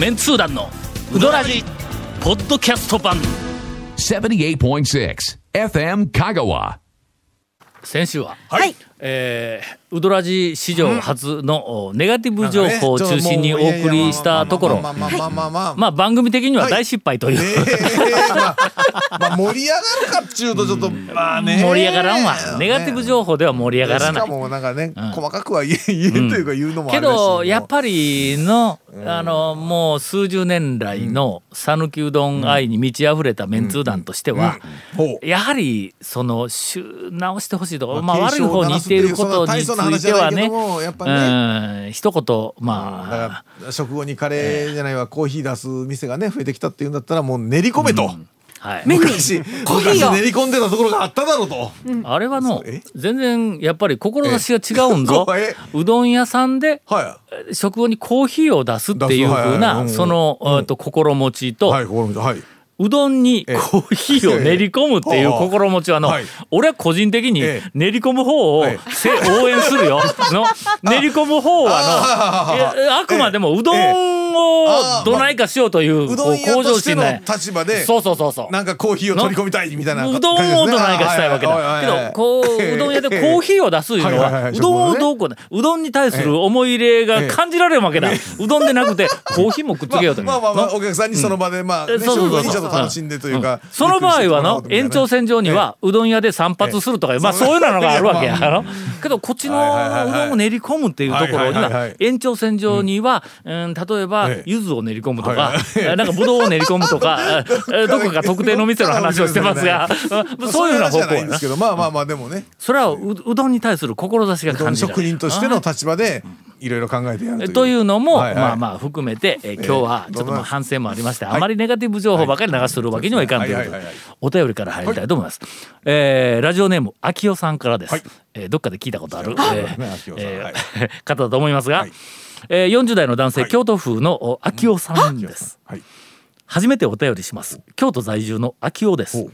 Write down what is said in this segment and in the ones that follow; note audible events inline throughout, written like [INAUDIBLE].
メンツー団のウドラジポッドキャスト版78.6 FM Kagawa. 先週は、はい。えーウドラジ史上初のおネガティブ情報を中心にお送りしたところ。まあ番組的には大失敗という、ええまあまあ盛り上がるかっちゅうとちょっとまあね。盛り上がらんわ。ネガティブ情報では盛り上がらない。しかもなんかね細かくは言え言えというか言うのもあけるしどやっぱりの、あのもう数十年来の讃岐うどん愛に満ち溢れたメンツー団としては、やはりそのし直してほしいところ、まあ、まあ悪い方に言っていることにつそんな大いてはね。うん。一言だまあ、から食後にカレーじゃないわ。コーヒー出す店がね増えてきたっていうんだったらもう練り込めと。はい、昔コーヒーを。昔練り込んでたところがあっただろうと。あれはのえ？全然やっぱり志が違うんぞ。え？うどん屋さんでは食後にコーヒーを出すっていうふう出す。はいはいなうんそのえーと心持ちと、いはい心もはいうどんにコーヒーを練り込むっていう心持ちはの、はい。俺は個人的にええ。練り込む方をはい。せ応援するよ。の [LAUGHS] 練り込む方はのあくまでもうどんをどないかしようといううどんしての。立場でそうそうそうそう。なんかコーヒーを取り込みたいみたいなうどんをどないかしたいわけだ。けど、こう、うどん屋でコーヒーを出すいうのは、うどんをどうこうね、うどんに対する思い入れが感じられるわけだ。うどんでなくて、[LAUGHS] コーヒーもくっつけようと。まあまあまあの？お客さんにその場でまあそうそうそう楽しんでというかその場合はの延長線上にはうどん屋で散髪するとか、まあそういうのがあるわけや。[LAUGHS] けどこっちのうどんを練り込むっていうところには延長線上には、うん、例えばええ柚子を練り込むとかはいはい、え [LAUGHS] なんかぶどうを練り込むとか、え [LAUGHS] どこか特定の店の話をしてますが、そういうふうな方向です。けどまあまあまあでもね。それはううどんに対する志が感じられる職人としての立場でいろいろ考えてやるという。のも、はいはい。まあまあ含めて、えー今日はちょっとまあ反省もありまして、あまりネガティブ情報ばかり流してるわけにはいかんということお便りから入りたいと思います。えーラジオネーム秋代さんからです。はい。えーどっかで聞いたことある、はい。えーえーはい。[LAUGHS] 方だと思いますが、はいえー40代の男性、はい。京都府のお秋代さんです。はい。初めてお便りします。京都在住の秋代です。ほう。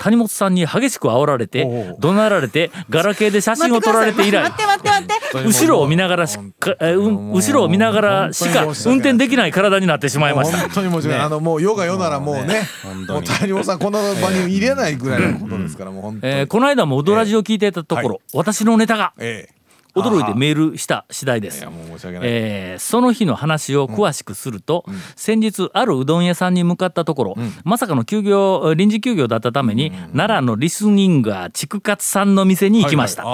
谷本さんに激しく煽られて怒鳴られてガラケーで写真を撮られて以来 [LAUGHS] 待って待って待って。後ろを見ながらしか、えーうん後ろを見ながらしか運転できない体になってしまいました。本当にもちろんあのもう世が世ならもうねもう谷本さんこんな場に入れないぐらいのことですからもう本当に。えーこの間もウドラジを聞いていたところ、はい。私のネタがええ驚いてメールした次第です。その日の話を詳しくすると、先日あるうどん屋さんに向かったところ、まさかの休業臨時休業だったために、奈良のリスニンガー畜活さんの店に行きました。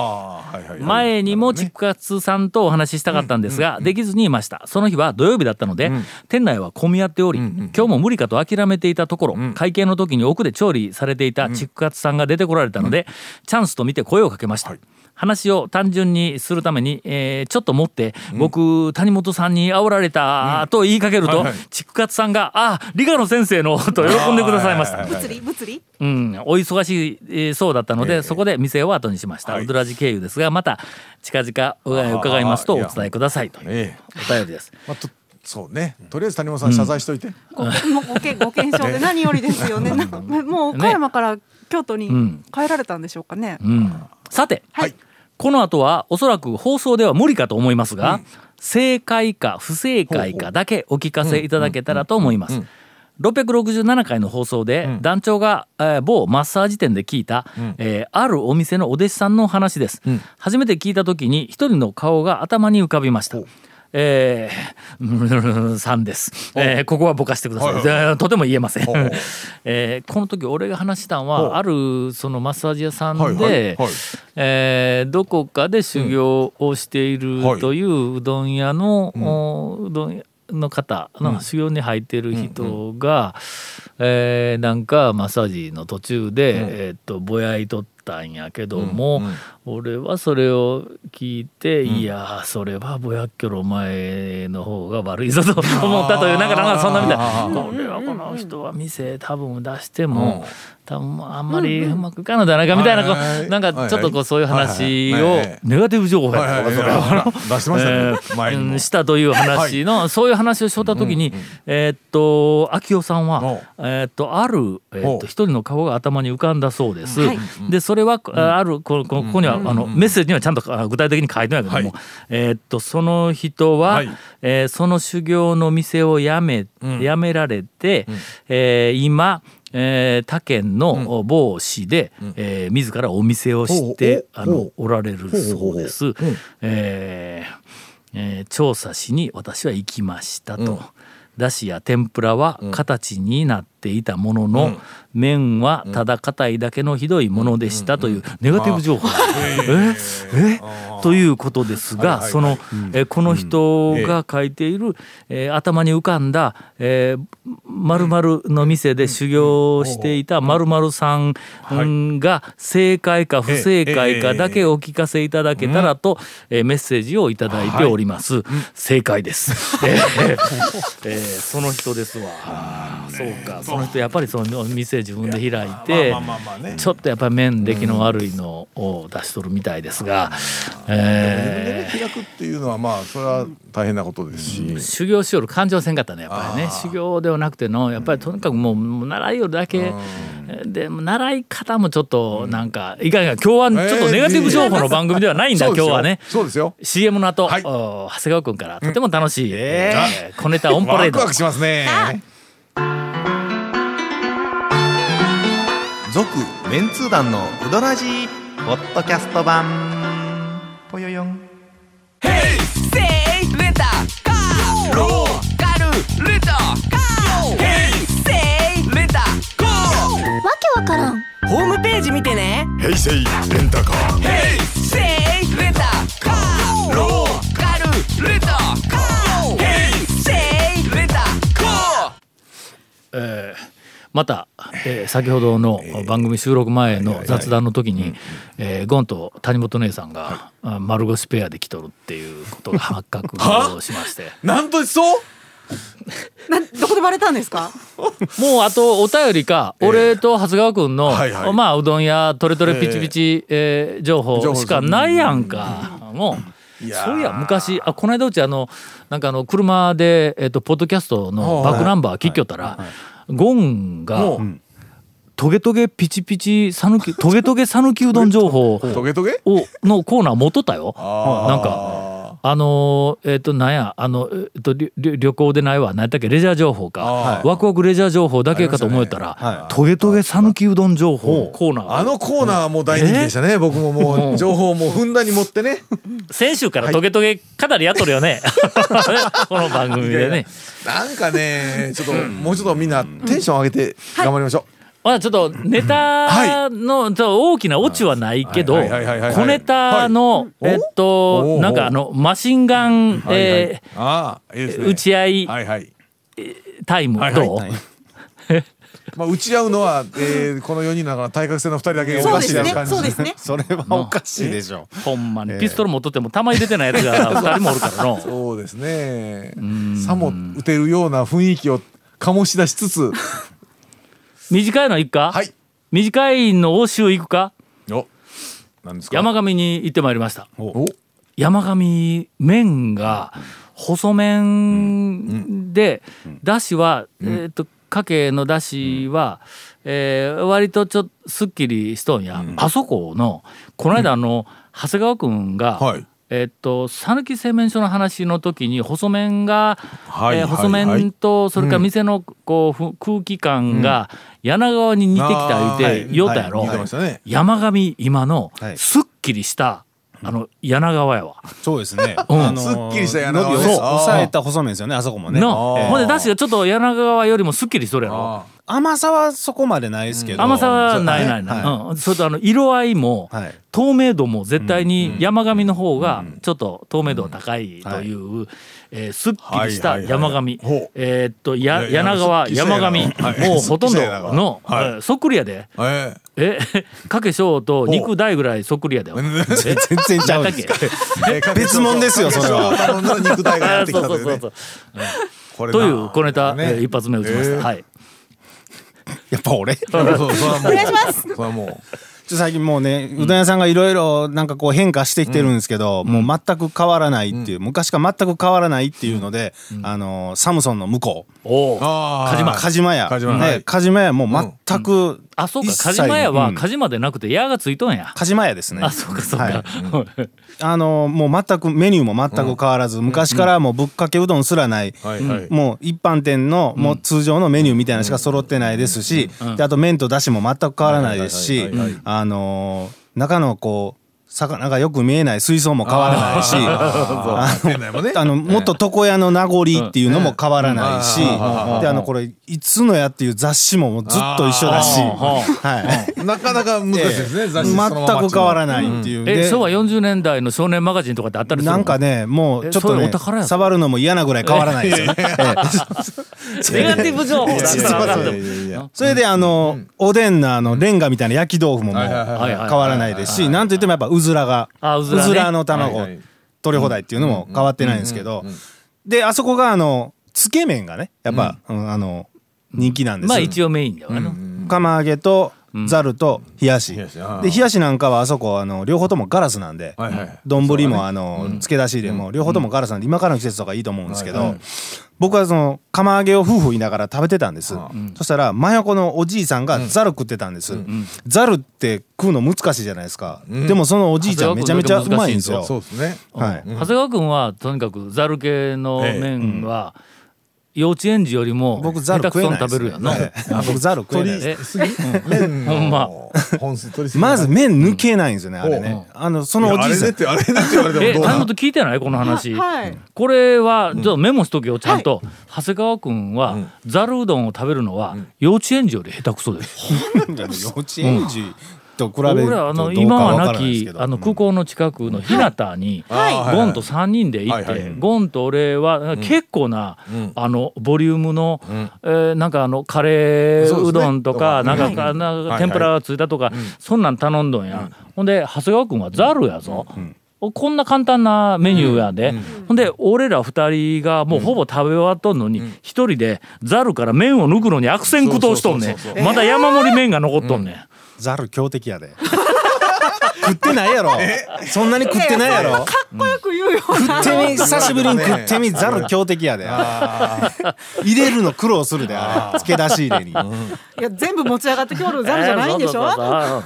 前にも畜活さんとお話ししたかったんですが、できずにいました。その日は土曜日だったので、店内は混み合っており、今日も無理かと諦めていたところ、会計の時に奥で調理されていた畜活さんが出てこられたので、チャンスと見て声をかけました。話を単純にするために、えーちょっと持って、僕、谷本さんに煽られたと言いかけるとはいはい、畜活さんが、あ、理科の先生の、[LAUGHS] と喜んでくださいました。物理物理？うん、お忙しいえーそうだったので、ええ。そこで店を後にしました。はい。ウドラジ経由ですが、また近々お伺いますとお伝えくださいと。いうええ。お便りです。まあとそうね。とりあえず谷本さん謝罪しといて。ごもうごけご検証で何よりですよね。[LAUGHS] もう岡山から京都にん。帰られたんでしょうかね。うん、さて、はいこの後はおそらく放送では無理かと思いますが、正解か不正解かだけお聞かせいただけたらと思います。667回の放送で団長が、えー某マッサージ店で聞いた、えーあるお店のお弟子さんの話です、初めて聞いた時に一人の顔が頭に浮かびました。えー、さんです、えーここはぼかしてください、はいえーとても言えません、えーこの時俺が話したのほうはあるそのマッサージ屋さんで、はいはいはい。えーどこかで修行をしているはいといううどん屋の、おうどん屋の方の修行に入っている人が、えーなんかマッサージの途中で、えーっとぼやいとったんやけども、俺はそれを聞いて、いやーそれはぼやっきょろ前の方が悪いぞと思ったというなんかなんかそんなみたいあこれはこの人は店多分出しても、多分あんまりうまくいかんのじゃないかみたいなこうなんかちょっとこうそういう話をネガティブ情報やったとかそれははいはい。出してましたしたという話の、そういう話をしとった時に、えーっと秋代さんはえーっとある、えーっと一人の顔が頭に浮かんだそうです。はい。でそれは、あるこここには、あのメッセージにはちゃんとあ具体的に書いてないけども、えーっとその人は、はい。えーその修行の店を辞め、辞められて、えー今えー他県の某市で、えー自らお店をして、あのおおられるそうです。え調査しに私は行きましたと。だしや天ぷらは形になっていたものの、麺はただ硬いだけのひどいものでしたというネガティブ情報。え？え？ということですが、その、えーこの人が書いている、えー頭に浮かんだ、えー、〇〇の店で修行していた〇〇さんうんが正解か不正解かだけお聞かせいただけたらと、えーメッセージをいただいております。正解です。[LAUGHS] えーえーその人ですわ。そうか、その人やっぱりその店自分で開いてちょっとやっぱり麺出来の悪いのを出しとるみたいですが、えー開くっていうのはまあそれは大変なことですし、修行しよる感情せんかったねやっぱりね。修行ではなくてのやっぱりとにかくもう習いよるだけ。でも習い方もちょっとなんかいかんいかん今日はちょっとネガティブ情報の番組ではないんだ、そうですよ。今日はね。そうですよ。CM の後、はい。お長谷川君からとても楽しい、えー。小ネタオンパレード。ワクワクしますね続メンツー団のウドラジーポッドキャスト版。ぽよよん。わけわからん。ホームページ見てね。平成レンタカー。せいレンタカー。ローカルレンタカー。ヘイセイレンタカーまた、えー先ほどの番組収録前の雑談の時に、えーゴンと谷本姉さんが、あ丸腰ペアで来とるっていうことが発覚をしまして。なんとそう？などこでバレたんですか？[LAUGHS] もうあとお便りか、俺と長谷川君の、はいはい。まあうどん屋トレトレピチピチ、えー情報情報しかないやんか、もう。いやー。そういや昔あこの間うちあのなんかあの車で、えっとポッドキャストのバックナンバー聞きよったら、ゴンが、もトゲトゲピチピチさぬきトゲトゲさぬきうどん情報。うトゲ？トゲをのコーナー持っとったよ。なんかあのーえっ、となんやあの、えっと旅旅旅行でないわ。何やったっけ？レジャー情報か、あワクワクレジャー情報だけかと思えたら、はい。トゲトゲさぬきうどん情報コーナー。あのコーナーはもう大人気でしたね、僕ももう情報をもうふんだんに持ってね。先週からトゲトゲかなりやっとるよね。[LAUGHS] この番組でね。なんかねちょっともうちょっとみんなテンション上げて頑張りましょう、まあちょっとネタの、大きなオチはないけどはい。はい。はい。はい。はい。小ネタの、はい。えっおとおなんかあのマシンガン、はい。はい。え打ち合いはい。はい。タイムはい。はい。どう、[LAUGHS] まあ打ち合うのは、えー、この4人の中の対角線の2人だけおかしいな感じ。そうですね。[LAUGHS] それはおかしいでしょ [LAUGHS] ほんまに。ピストル持っとっても弾入れてないやつが2人もおるからの。そうですね。さも打てるような雰囲気を醸し出しつつ短いの行くか、はい。短いの応酬行くか？おなんですか？山上に行ってまいりました。お。山上麺が細麺で、だしは、えっ、とかけのだしは、えー割とちょっとすっきりしとんや、あそこのこの間あの、長谷川君が、はいえっと讃岐製麺所の話の時に細麺が、はいはいえー細麺とそれから店のこうふ空気感が柳川に似てきた言うて言おったやろ、似てましたね。山上今のはい。すっきりした、あの柳川やわ。そうですね、うん。あのすっきりした柳川そう。抑えた細麺ですよねあそこもね。の、ええほんでだしがちょっと柳川よりもすっきりしとるやろ。あ甘さはそこまでないですけど。甘さはないないない、はうん、それとあの色合いも、はい。透明度も絶対に山上の方がちょっと透明度が高いという、えーすっきりした山上、はいはいえーっとや柳川山上、もうほとんどの、はい。えーそっくりやで。ええ。えかけしょうと肉大ぐらいそっくりやで。全然ちゃう別物ですよそれは。肉体がやってきたというねという小ネタ、ね。えー一発目打ちました。えー。はい。やっぱ俺？ちょそう [LAUGHS] そうそれはもう。お願いします。それはもう。っと最近もうねうどん屋さんがいろいろなんかこう変化してきてるんですけど、もう全く変わらないっていう、昔から全く変わらないっていうので、あのサムソンの向こう。おお。あー。鹿島梶間屋。梶間はねい。梶間屋もう全くあそうか。梶間屋はうん。梶間でなくて矢がついとんや、鹿島屋ですね。あそうかそうか、はい。あのもう全くメニューも全く変わらず、昔からもうぶっかけうどんすらない、はいはい。もう一般店のもう通常のメニューみたいなのしか揃ってないですし、であと麺とだしも全く変わらないですしあのー中のこう魚がよく見えない水槽も変わらないし [LAUGHS] あのあのもっと床屋の名残っていうのも変わらないし、うん。であのこれ「いつのや」っていう雑誌ももうずっと一緒だし、はい、なかなか難しいですね、雑誌そのまま全く変わらないっていう。でえ昭和40年代の少年マガジンとかってあったりするの？なんかねもうちょっとね触るのも嫌なぐらい変わらないですよ。ね。[LAUGHS] え [LAUGHS] えネガティブ情報ら。それであのおでんのあのレンガみたいな焼き豆腐ももう変わらないですしなんといってもやっぱうずらがあうずらね。の卵取り放題っていうのも変わってないんですけどであそこがあのつけ麺がねやっぱうん。あの人気なんですまあ一応メインだよね、釜揚げとざると冷やし。で冷やしなんかはあそこあの両方ともガラスなんで丼もあの漬け出しでも両方ともガラスなんで今からの季節とかいいと思うんですけど僕はその釜揚げを夫婦言いながら食べてたんです。そしたら真横のおじいさんがざる食ってたんです。ざるって食うの難しいじゃないですか。でもそのおじいちゃんめちゃめちゃうまいんですよ。はい。長谷川君はとにかくざる系の麺は幼稚園児よりも僕ざ下手くそにる食えない食べるやんの、え [LAUGHS] えあ僕ざる食えないえ麺ほんま。の本数取りすぎまず麺抜けないんですよねあれね。あのそのおあれじいさん。ねってあれねって言われてえもどうな谷本聞いてないこの話、はい。これはちょっとメモしとけよちゃんと、長谷川君はざるうどんを食べるのは幼稚園児より下手くそです、幼稚園児と比べる俺らあのとどうか今はなきあの空港の近くの日向に、はい。ゴンと3人で行って、ゴンと俺は結構な、あのボリュームの、えーなんかあのカレーうどんとか、なん。かかな天ぷらがついたとか、そんなん頼んどんや、ほんで長谷川君はざるやぞ、こんな簡単なメニューやで、ほんで俺ら二人がもうほぼ食べ終わっとんのに一人でざるから麺を抜くのに悪戦苦闘しとんねん。まだ山盛り麺が残っとんねん。ザル強敵やで。食ってないやろ。そんなに食ってないやろ。かっこよく言うよ食ってみ久しぶりに食ってみザル強敵やで。入れるの苦労するであれ。漬け出し入れに。いや全部持ち上がって今日のザルじゃないんでしょ、えー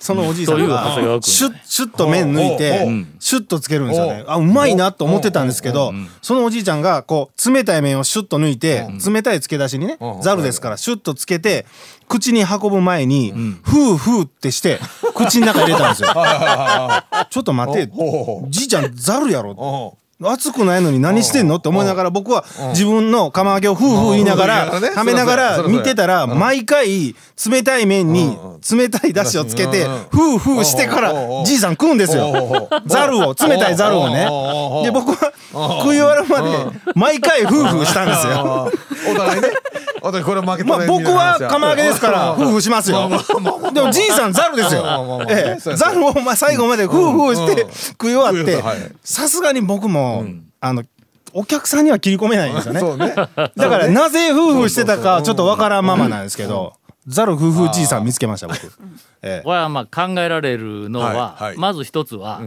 そのおじいさんが君シュッシュッと麺抜いてうシュッとつけるんですよね。あうまいなと思ってたんですけどそのおじいちゃんがこう冷たい麺をシュッと抜いて冷たい漬け出しにねうんザルですからシュッとつけて口に運ぶ前にフーフーってして口の中入れたんですよ。[LAUGHS] ちょっと待ってじいちゃんザルやろお熱くないのに何してんの？って思いながら僕は自分の釜揚げをフーフー言いながらうん食べながら見てたら毎回冷たい麺に冷たいだしをつけてうん。フーフーしてからじいさん食うんですよ。ザルを冷たいザルをね。で僕は食い終わるまで毎回フーフーしたん。ですよお互いねお互いこれ負けたまあね僕は釜揚げですからフーフーしますよ。でもじいさんザルですよ。ザルをまあ最後までフーフーして食い終わってさすがに僕もあのお客さんには切り込めないんですよね。だからなぜ夫婦してたかちょっとわからんままなんですけど、ザル夫婦じいさん見つけました僕。ええ。これはまあ考えられるのは、はいはい。まず一つは、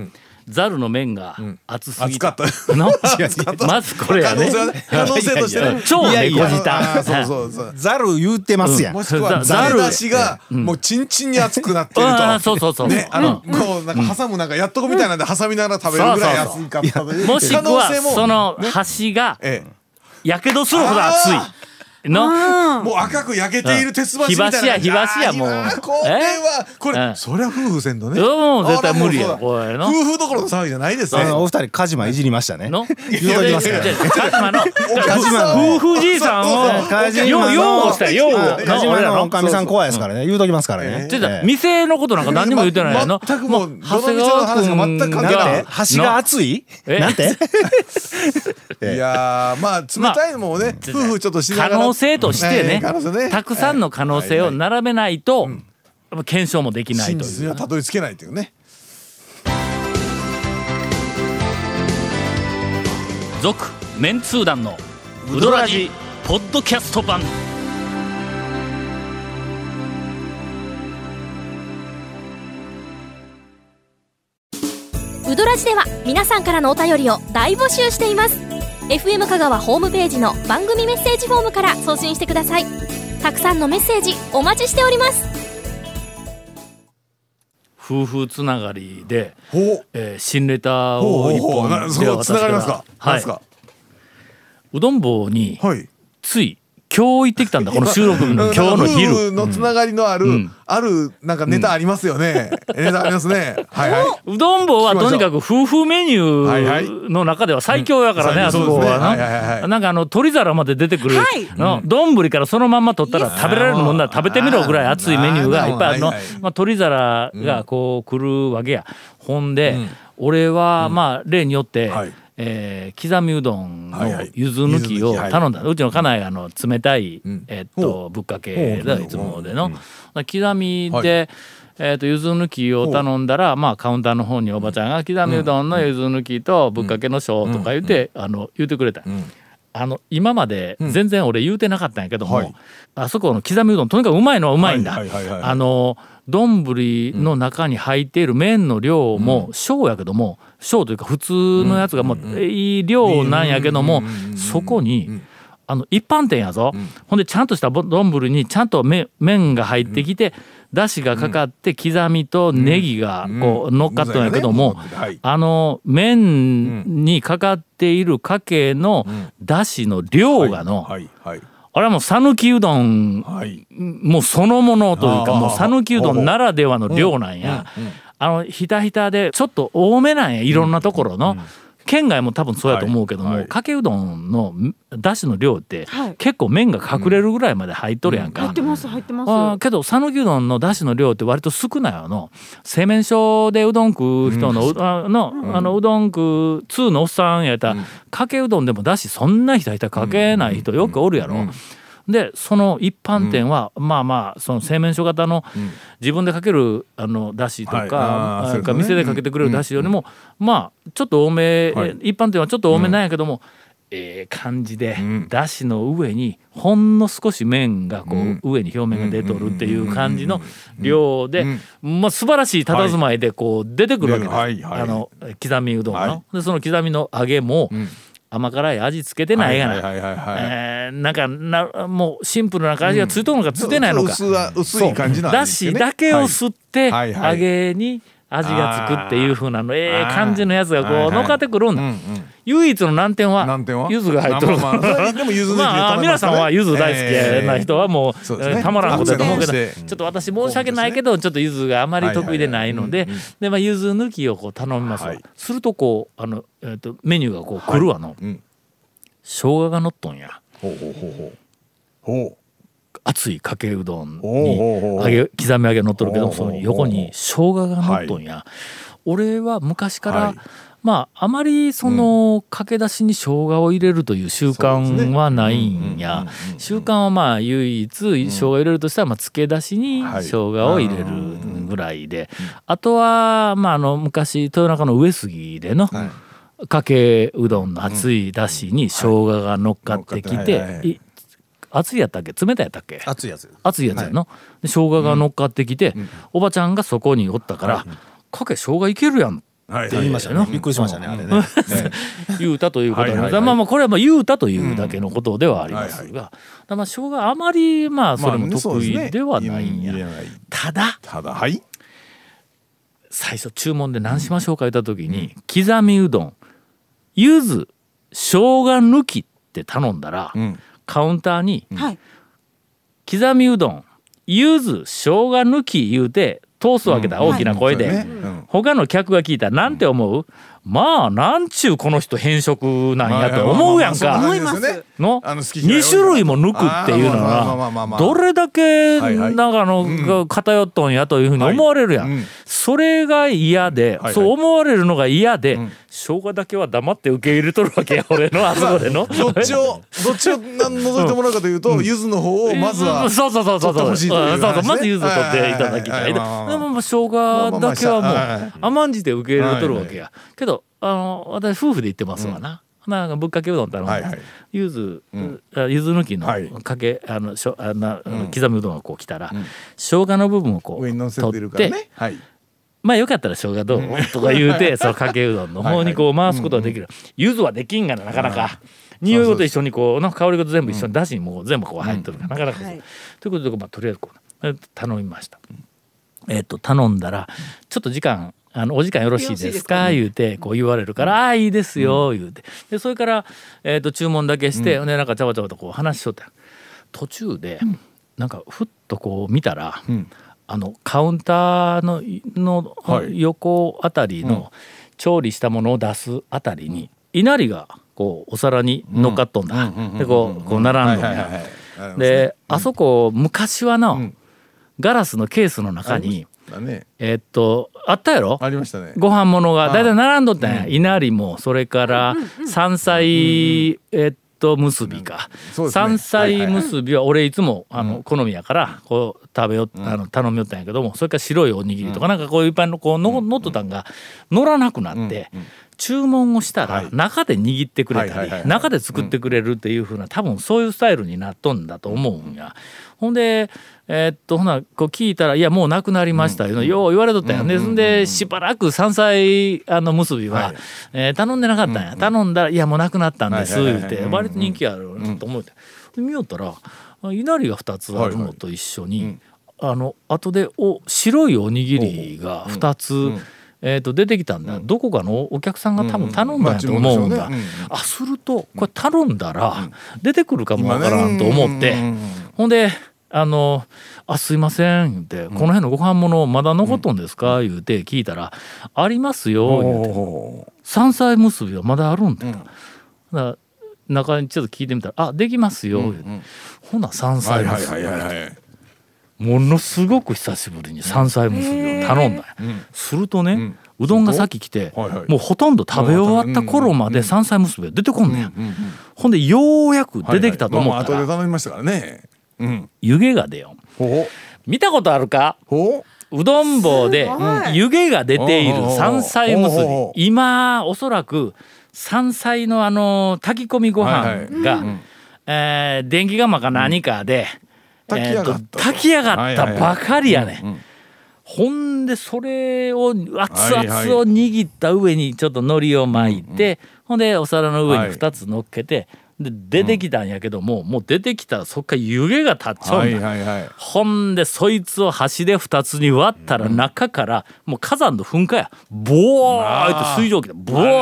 ザルの麺が熱すぎ熱かった。の [LAUGHS] まずこれやね。可能性はね。可能性としてね超猫舌そうそうそう。ザル言うてますやん。もしくはザル。がもうチンチンに熱くなってると。そうそうそう、ねあのこうなんか挟むなんかやっとこみたいなんで挟みながら食べるぐらい熱いかったという。もしくはその端がええ。やけどするほど熱いの？もう赤く焼けている鉄箸みたいな。火箸や火箸やあーもう。これはこえれそりゃ夫婦せんとねもう絶対無理やあらもうこれの。夫婦どころの騒ぎじゃないですね。お二人カジマいじりましたね。の？言うときますから。カジマのカジマの夫婦じいさんをカジマのよ擁護したよ擁護はいカジマのおかみさん怖いですからね。言うときますからね。ちょっとええ店のことなんか何にも言ってないやの全くもう長谷川君が全く関係がないえ端が熱いえなんていやーまあ冷たいのもね夫婦ちょっとしな可が性としてねね。たくさんの可能性を並べないと、やっぱ検証もできない真という。実にはたどり着けないというね。続メンツー団のウドラジポッドキャスト版。ウドラジでは皆さんからのお便りを大募集しています FM 香川ホームページの番組メッセージフォームから送信してください。たくさんのメッセージお待ちしております。夫婦つながりで、えー新レターを一本でこつながりますか。なんはいですか。うどん坊にはい。つい今日行ってきたんだ。[LAUGHS] この収録日の今日の夫昼婦のつながりのある、うん。あるなんかネタありますよね、ネタありますね。はいはい。うどん坊はとにかく夫婦メニューの中では最強やからね、うんあそこはいはいはいはなんかあの鳥皿まで出てくるはい。の丼からそのまんま取ったら食べられるもんなら食べてみろぐらい熱いメニューがいっぱいある。のはいはい。まあ鳥皿がこう来るわけや。ほんで俺はまあ例によってはいえー刻みうどんのゆず抜きを頼んだ。うちの家内があの冷たいん。えっほとぶっかけだいつもでの。刻みはい。でえー、とゆず抜きを頼んだら、まあ、カウンターの方におばちゃんが刻みうどんのゆず抜きとぶっかけの小とか言って、あの言ってくれた、あの今まで全然俺言うてなかったんやけども、はい。あそこの刻みうどんとにかくうまいのはうまいんだ。あの丼の中に入っている麺の量も小やけども小というか普通のやつがもういい量なんやけどもそこにあの一般店やぞ、ほんでちゃんとしたぼ丼にちゃんと麺麺が入ってきて、だしがかかって刻みとネギがこう乗っかっとんやけども、あの麺にかかっているかけのだしの量がの、あれはもう讃岐うどんはい。もうそのものというかもう讃岐うどんならではの量なんや。あのひたひたでちょっと多めなんやいろんなところの。県外も多分そうやと思うけども、はいはい。かけうどんのだしの量ってはい。結構麺が隠れるぐらいまで入っとるやんか。入ってます入ってます。けど讃岐うどんのだしの量って割と少ないわの製麺所でうどん食う人の,う、あのあのうどん食う通のおっさんやったら、かけうどんでもだしそんなひたひたかけない人よくおるやろ。でその一般店は、まあまあその製麺所型の自分でかけるあのだしとか,、はい。か店でかけてくれるだしよりも、まあちょっと多め、はい。一般店はちょっと多めなんやけども、ええ感じで、だしの上にほんの少し麺がこう、上に表面が出とるっていう感じの量で、まあ素晴らしい佇まいでこう出てくるわけです、はい。はい。あの刻みうどんの、はい。でその刻みの揚げも、甘辛い味付けてないがな、えーなんかなもうシンプルな感じがついとるのかついてないのか、薄は薄い感じなんね。しだけを吸ってはいはいはい。揚げに味がつくっていう風なの。ええ感じのやつがこはいはい。う乗っかってくるんだ、唯一の難点は柚子が入っとる。まあまあ [LAUGHS] 皆さんは柚子大好きな人はもう,、たまらんことだと思うけど、ちょっと私申し訳ないけどちょっと柚子があまり得意でないので、はいはいはい。でまあ柚子抜きをこう頼みますするとこうあの、えー、とメニューがこう来るわの、うん。生姜が乗っとんや。ほうほうほうほう。ほう熱いかけうどんに揚げ刻み揚げ乗っとるけどその横に生姜が乗っとんや、俺は昔から、はい。まああまりその駆け出しに生姜を入れるという習慣はないんや。習慣はまあ唯一生姜を入れるとしたらまあ漬け出しにはい。生姜を入れるぐらいで。あとはまああの昔豊中の上杉でのかけうどんの熱いだしに生姜が乗っかってきて熱いやったっけ？冷たいやったっけ？熱いやつ熱いやつやの、で生姜が乗っかってきて、おばちゃんがそこにおったから「かけ生姜いけるやん」はいって言いましたね。びっくりしましたねあれ [LAUGHS] ね。言うたということなんですはいはいはい。まあまあこれはまあ言うたというだけのことではありますが、だからまあ生姜あまりまあそれも得意ではないんや、まあねただただはい。最初注文で何しましょうか言った時に、刻みうどん柚子生姜抜きって頼んだら、んカウンターにはい。刻みうどん柚子生姜抜き言うて通すわけだ、大きな声で、他の客が聞いたらなんて思う、まあなんちゅうこの人変色なんやと思うやんか。の？あの好き嫌い2種類も抜くっていうのあーまあまあまあまあまあはどれだけなんかあのが偏っとんやというふうに思われるやん、はいうん。それが嫌で、はいそう思われるのが嫌で、生姜だけは黙って受け入れとるわけや [LAUGHS] 俺のあそこでの。[LAUGHS] どっちをどっちをな覗いてもらうかというと柚子の方をまずはそうそうそうそう。そうそう。まず柚子取っていただきたいでもまあ生姜だけはもう甘んじて受け入れとるわけや。けどあの私夫婦で行ってますわな。なんかぶっかけうどん頼んではいはい。柚子あ柚子抜きのはい。かけあのしょあな刻みうどんがこう来たら生姜の部分をこう上に乗せてる取ってからねはいまあよかったら生姜どう？とか言うて [LAUGHS] そのかけうどんの。方にこう回すことができる。柚子はできんがななかなか。匂いごと一緒にこうの香りごと全部一緒にだしにもう全部こう入ってるからなかなかそうはい。ということでまあとりあえずこう頼みました。えっと頼んだらちょっと時間あのお時間よろしいですか？言うてこう言われるから「ああいいですよ」言うて。でそれから、えっと注文だけして、でなんかちゃわちゃわとこう話しとった。途中で、なんかふっとこう見たら、あのカウンターののはい横あたりの調理したものを出すあたりに稲荷がこうお皿に乗っかっとんだ、でこうこう並んどんだ、で、あそこ昔はの、ガラスのケースの中に、だね。えっとあったやろ？ありましたね。ご飯物がだいたい並んどったん。や、稲荷もそれから山菜、えっと結びか、ね。山菜結びは俺いつもあの好みやからこう食べよっあの頼みよったんやけどもそれから白いおにぎりとかなんかこういうぱいのこうの乗っとったんが乗らなくなって。注文をしたら中で握ってくれたり中で作ってくれるっていうふうな多分そういうスタイルになっとんだと思うんや。ほんでえーっとほなこう聞いたら「いやもうなくなりました」いうのよう言われとったん。や。でそんでしばらく山菜あの結びは、えー頼んでなかったんや。頼んだら「いやもうなくなったんです」言うて割と人気あると思って。で見よったら稲荷が2つあるのと一緒にあの後でお白いおにぎりが2つ。えー、と出てきたんだ、どこかのお客さんが多分頼んだんやと思うんだ、まあ注文でしょうね。あするとこれ頼んだら出てくるかもわからんと思って、ほんであの「あすいません」言って、この辺のご飯物まだ残っとんですか?」言うて聞いたら「ありますよ」言うて「山菜結びはまだあるんだよ」だから中にちょっと聞いてみたら「あできますよ」言うて。ほな山は菜結びものすごく久しぶりに山菜結びを頼んだするとね、うどんがさっき来て、もうほとんど食べ終わった頃まで山菜結びが出てこんねん、ほんでようやく出てきたと思ったら、はいはい。まあまあ後で頼みましたからね。うん湯気が出よ。見たことあるか？うほう。どん棒ではい。湯気が出ている山菜結びおうおうおう今おそらく山菜のあの炊き込みご飯が、えー電気釜か何かで、炊き上がった。えーと炊き上がったばかりやね、んほんでそれを熱々を握った上にちょっと海苔を巻いて、ほんでお皿の上に2つ乗っけて、で出てきたんやけども、もう出てきたらそっから湯気が立っちゃうんだ、はいはいはい。ほんでそいつを箸で2つに割ったら中からもう火山の噴火や。ボワーって水蒸気でボワーって。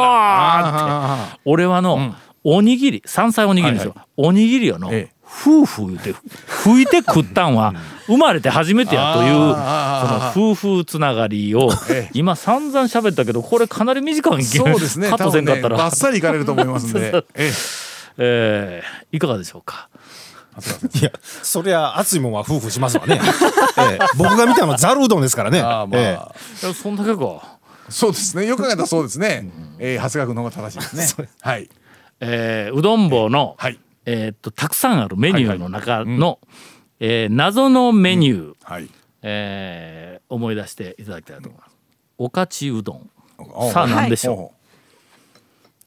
あ俺はのおにぎり山菜おにぎりですよ、おにぎりをのええ。夫婦言うて拭いて食ったんは生まれて初めてやというあその夫婦つながりをええ。今散々喋ったけどこれかなり短いん。けそうですね。カットせんかったら、ねバッサリいかれると思いますんで。[LAUGHS] ええーいかがでしょうか？いやそりゃ熱いもんは夫婦しますわね、[LAUGHS] ええ。僕が見たのはざるうどんですからね。えああまあ、えいやそんだけか。そうですね。よく考えたらそうですね、えー、長谷川君の方が正しいですね。[LAUGHS] はい。えーうどん棒の、はい。えーっとたくさんあるメニューの中の、えー謎のメニュー、はい。えー思い出していただきたいと思います。おかちうどん。おさあ何でしょ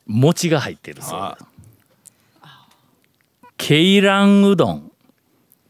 う、お餅が入っているそうで。すケイランうどん。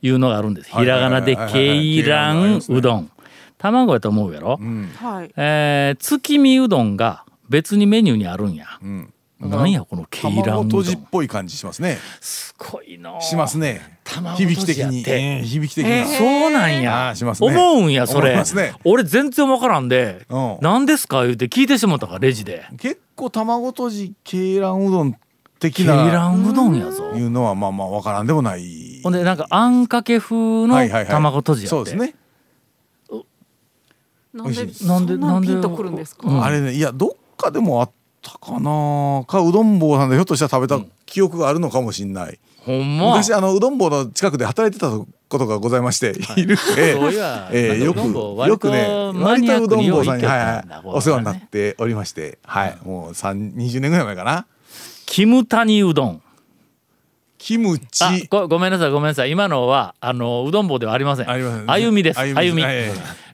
いうのがあるんです。ひらがなでケイランうどん。卵やと思うやろ、はい。えー月見うどんが別にメニューにあるんや、ん。なんやこのケイラン卵うどん。とじっぽい感じしますね。すごいのしますね。卵とじ響き的に。やってえー響き的に、そうなんや。しますね。思うんやそれ。ね。俺全然わからんでうん。何ですか？言うて聞いてしまったからレジで。結構卵とじ鶏卵うどん的ケイな。ランうどんやぞ。いうのはまあまあわからんでもない。ほんでなんかあんかけ風のはいはいはい。卵とじやって。そうですね、なんでなんでそんなピンとくるんですか？うん。あれねいやどっかでもあったかな。かうどん坊さんでひょっとしたら食べた記憶があるのかもしれない、ほんま。昔あのうどん坊の近くで働いてたことがございまして、い、る。ええそういや。ええ。よくなんかうどん坊割とよくねマニアックにはいはいお世話になっておりまして、はい。もう3 20年ぐらい前かなキムタニうどん。キムチ。あごごめんなさいごめんなさい。今のはあのうどん棒ではありません。ありませんね。歩みです。歩み歩み。はい。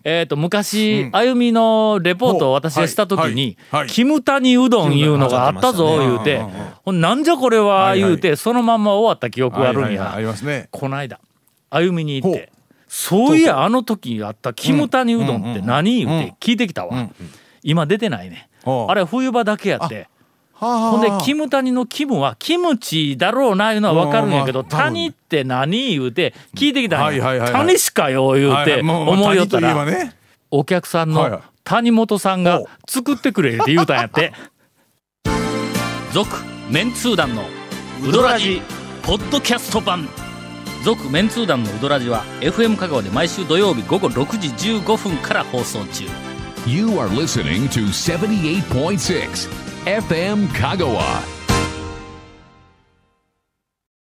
えっと昔、うん。歩みのレポートを私がした時に、キムタニうどんいうのがあったぞ言うて、ほんなんじゃこれは言うて、そのまんま終わった記憶があるんや、ありますね。こないだ歩みに行って。そういやあの時あったキムタニうどんって何言うて聞いてきたわ、今出てないね。あれ冬場だけやってほんでキムタニのキムはキムチだろうないうのは分かるんやけど谷って何言うて聞いてきたんはいはいはいはい。や谷しかよ言うて思いよったらね。お客さんの谷本さんが作ってくれって言うたんやって。[LAUGHS] 続メンツー団のウドラジポッドキャスト版。続メンツー団のウドラジは FM 香川で毎週土曜日午後6時15分から放送中。You are listening to 78.6 FM Kagawa.